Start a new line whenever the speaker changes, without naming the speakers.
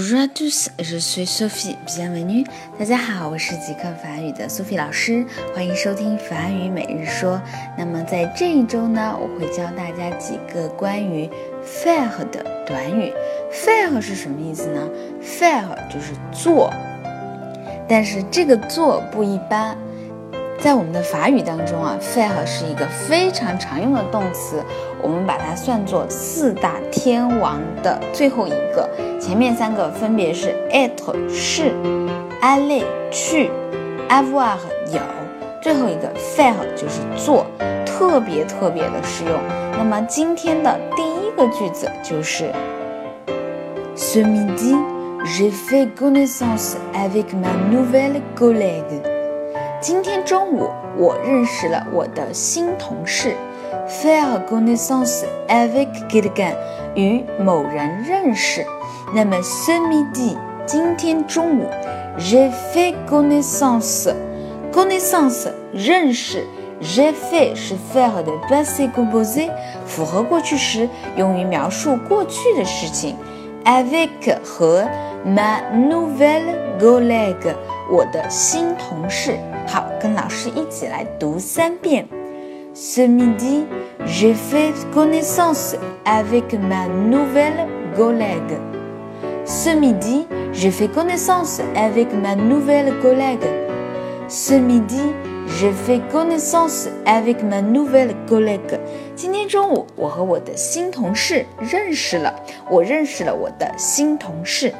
Bonjour à tous, je suis Sophie. 比较美女大家好，我是极客法语的 Sophie 老师，欢迎收听法语每日说。那么在这一周呢，我会教大家几个关于 faire 的短语。faire 是什么意思呢？faire 就是做，但是这个做不一般。在我们的法语当中啊，faire 是一个非常常用的动词，我们把它算作四大天王的最后一个。前面三个分别是 être 是，aller 去，avoir 有，最后一个 faire 就是做，特别特别的实用。那么今天的第一个句子就是 Ce midi, j'ai fait connaissance avec ma nouvelle collègue. 今天中午，我认识了我的新同事。Faire connaissance avec quelqu'un，与某人认识。那么 ce midi，今天中午，j'ai fait connaissance，connaissance 认识，j'ai fait 是 faire 的 passé composé，复合过去时，用于描述过去的事情。avec 和 ma nouvelle collègue，我的新同事。好，跟老师一起来读三遍。Ce midi, j'ai fait connaissance avec ma nouvelle collègue. Ce midi, j'ai fait connaissance avec ma nouvelle collègue. Ce midi, j'ai fait connaissance avec ma nouvelle collègue. 今天中午，我和我的新同事认识了。我认识了我的新同事。